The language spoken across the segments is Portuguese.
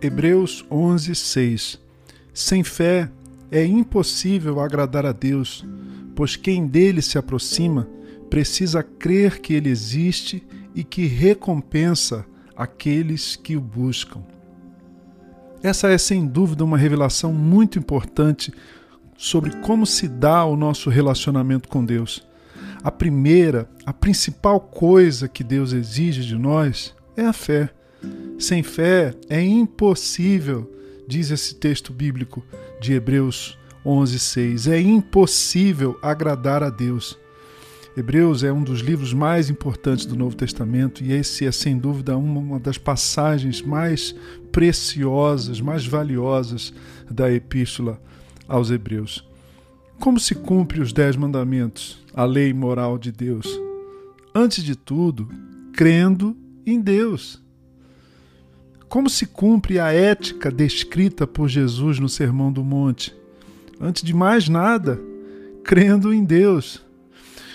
Hebreus 11, 6 Sem fé é impossível agradar a Deus, pois quem dele se aproxima precisa crer que ele existe e que recompensa aqueles que o buscam. Essa é sem dúvida uma revelação muito importante sobre como se dá o nosso relacionamento com Deus. A primeira, a principal coisa que Deus exige de nós é a fé. Sem fé é impossível, diz esse texto bíblico de Hebreus 11:6. É impossível agradar a Deus. Hebreus é um dos livros mais importantes do Novo Testamento e esse é sem dúvida uma das passagens mais preciosas, mais valiosas da epístola aos Hebreus. Como se cumpre os dez mandamentos, a lei moral de Deus? Antes de tudo, crendo em Deus. Como se cumpre a ética descrita por Jesus no Sermão do Monte? Antes de mais nada, crendo em Deus.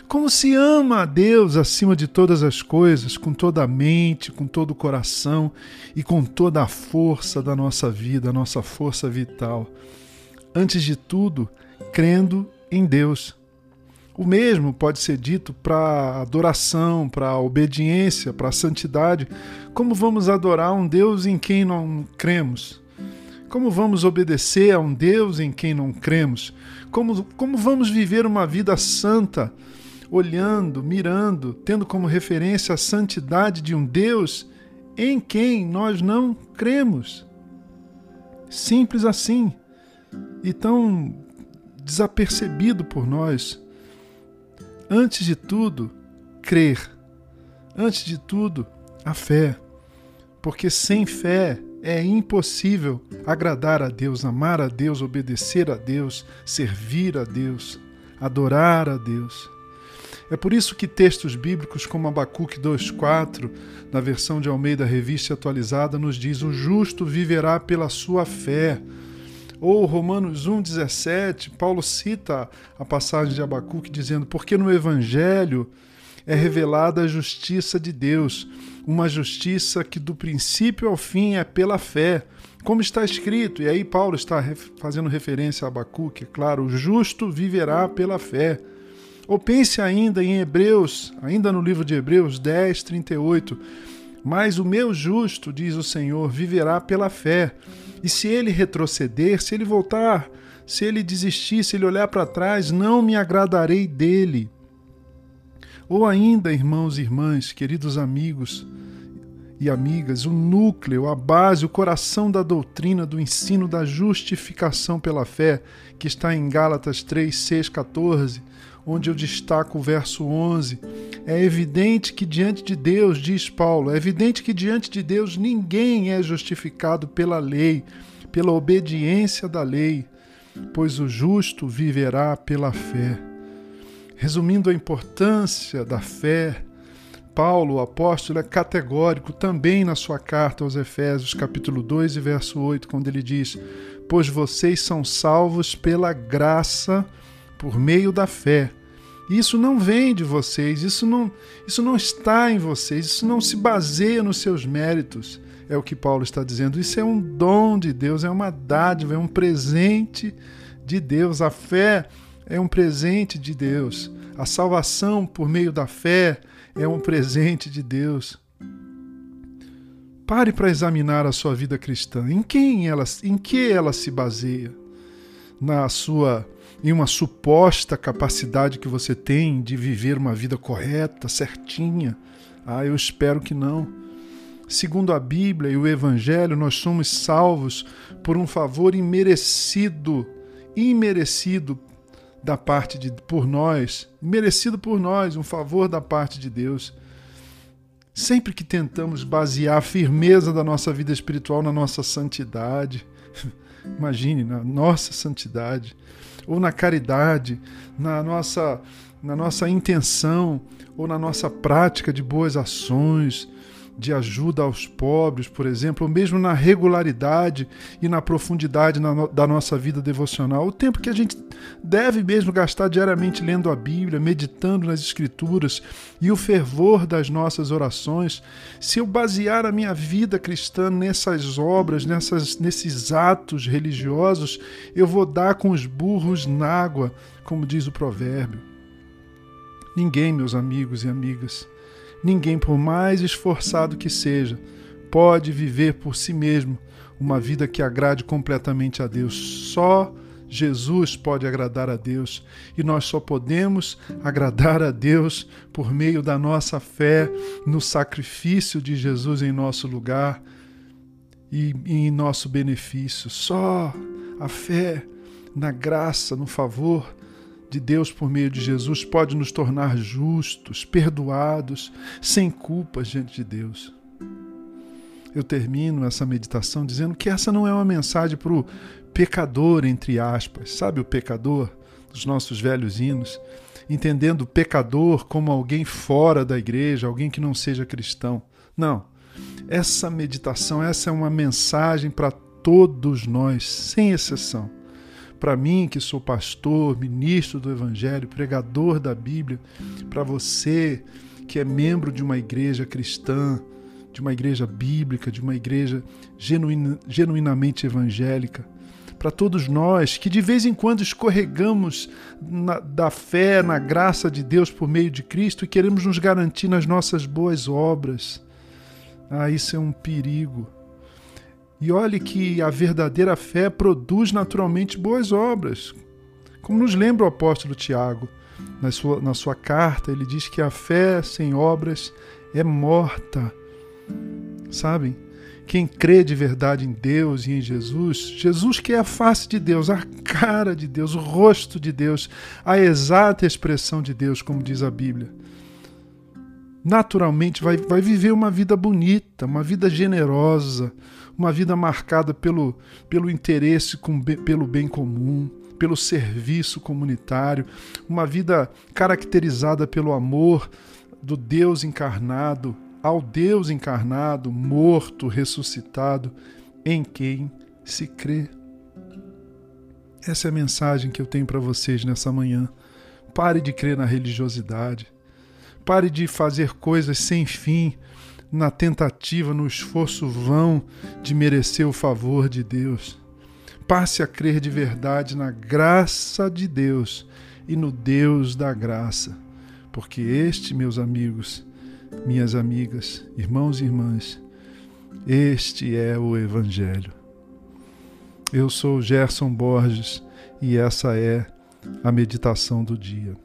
Como se ama a Deus acima de todas as coisas, com toda a mente, com todo o coração e com toda a força da nossa vida, a nossa força vital. Antes de tudo, crendo em Deus. O mesmo pode ser dito para adoração, para obediência, para santidade. Como vamos adorar um Deus em quem não cremos? Como vamos obedecer a um Deus em quem não cremos? Como, como vamos viver uma vida santa? olhando, mirando, tendo como referência a santidade de um Deus em quem nós não cremos. Simples assim e tão desapercebido por nós. Antes de tudo, crer. Antes de tudo, a fé. Porque sem fé é impossível agradar a Deus, amar a Deus, obedecer a Deus, servir a Deus, adorar a Deus. É por isso que textos bíblicos como Abacuque 2,4, na versão de Almeida Revista Atualizada, nos diz: O justo viverá pela sua fé. Ou Romanos 1,17, Paulo cita a passagem de Abacuque dizendo: Porque no Evangelho é revelada a justiça de Deus, uma justiça que do princípio ao fim é pela fé, como está escrito, e aí Paulo está fazendo referência a Abacuque, é claro, o justo viverá pela fé. Ou pense ainda em Hebreus, ainda no livro de Hebreus 10, 38. Mas o meu justo, diz o Senhor, viverá pela fé. E se ele retroceder, se ele voltar, se ele desistir, se ele olhar para trás, não me agradarei dele. Ou ainda, irmãos e irmãs, queridos amigos e amigas, o núcleo, a base, o coração da doutrina do ensino da justificação pela fé, que está em Gálatas 3, 6, 14 onde eu destaco o verso 11. É evidente que diante de Deus, diz Paulo, é evidente que diante de Deus ninguém é justificado pela lei, pela obediência da lei, pois o justo viverá pela fé. Resumindo a importância da fé, Paulo, o apóstolo, é categórico também na sua carta aos Efésios, capítulo 2 e verso 8, quando ele diz: Pois vocês são salvos pela graça por meio da fé. Isso não vem de vocês, isso não, isso não está em vocês, isso não se baseia nos seus méritos. É o que Paulo está dizendo. Isso é um dom de Deus, é uma dádiva, é um presente de Deus. A fé é um presente de Deus. A salvação por meio da fé é um presente de Deus. Pare para examinar a sua vida cristã. Em quem ela, em que ela se baseia? Na sua em uma suposta capacidade que você tem de viver uma vida correta, certinha. Ah, eu espero que não. Segundo a Bíblia e o Evangelho, nós somos salvos por um favor imerecido, imerecido da parte de por nós, merecido por nós, um favor da parte de Deus. Sempre que tentamos basear a firmeza da nossa vida espiritual na nossa santidade, imagine, na nossa santidade, ou na caridade, na nossa, na nossa intenção ou na nossa prática de boas ações, de ajuda aos pobres, por exemplo, ou mesmo na regularidade e na profundidade na no, da nossa vida devocional. O tempo que a gente deve mesmo gastar diariamente lendo a Bíblia, meditando nas Escrituras e o fervor das nossas orações. Se eu basear a minha vida cristã nessas obras, nessas, nesses atos religiosos, eu vou dar com os burros na água, como diz o provérbio. Ninguém, meus amigos e amigas, Ninguém, por mais esforçado que seja, pode viver por si mesmo uma vida que agrade completamente a Deus. Só Jesus pode agradar a Deus e nós só podemos agradar a Deus por meio da nossa fé no sacrifício de Jesus em nosso lugar e, em nosso benefício. Só a fé na graça, no favor de Deus por meio de Jesus pode nos tornar justos, perdoados, sem culpas diante de Deus. Eu termino essa meditação dizendo que essa não é uma mensagem para o pecador, entre aspas. Sabe o pecador dos nossos velhos hinos? Entendendo o pecador como alguém fora da igreja, alguém que não seja cristão. Não. Essa meditação, essa é uma mensagem para todos nós, sem exceção para mim, que sou pastor, ministro do Evangelho, pregador da Bíblia, para você, que é membro de uma igreja cristã, de uma igreja bíblica, de uma igreja genuína, genuinamente evangélica, para todos nós que de vez em quando escorregamos na, da fé, na graça de Deus por meio de Cristo e queremos nos garantir nas nossas boas obras. Ah, isso é um perigo. E olhe que a verdadeira fé produz naturalmente boas obras. Como nos lembra o apóstolo Tiago, na sua, na sua carta, ele diz que a fé sem obras é morta. Sabem? Quem crê de verdade em Deus e em Jesus, Jesus que é a face de Deus, a cara de Deus, o rosto de Deus, a exata expressão de Deus, como diz a Bíblia, naturalmente vai, vai viver uma vida bonita, uma vida generosa, uma vida marcada pelo, pelo interesse com, pelo bem comum, pelo serviço comunitário, uma vida caracterizada pelo amor do Deus encarnado, ao Deus encarnado, morto, ressuscitado, em quem se crê. Essa é a mensagem que eu tenho para vocês nessa manhã. Pare de crer na religiosidade. Pare de fazer coisas sem fim na tentativa, no esforço vão de merecer o favor de Deus. Passe a crer de verdade na graça de Deus e no Deus da graça, porque este, meus amigos, minhas amigas, irmãos e irmãs, este é o Evangelho. Eu sou Gerson Borges e essa é a meditação do dia.